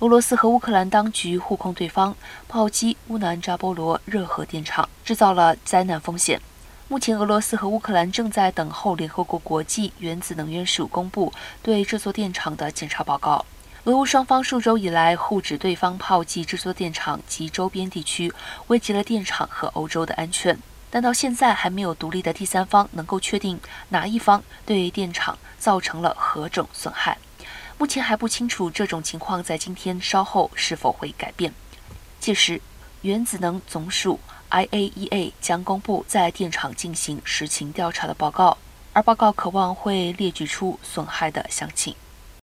俄罗斯和乌克兰当局互控对方炮击乌南扎波罗热核电厂，制造了灾难风险。目前，俄罗斯和乌克兰正在等候联合国国际原子能源署公布对这座电厂的检查报告。俄乌双方数周以来互指对方炮击这座电厂及周边地区，危及了电厂和欧洲的安全。但到现在还没有独立的第三方能够确定哪一方对电厂造成了何种损害。目前还不清楚这种情况在今天稍后是否会改变。届时，原子能总署 （IAEA） 将公布在电厂进行实情调查的报告，而报告渴望会列举出损害的详情。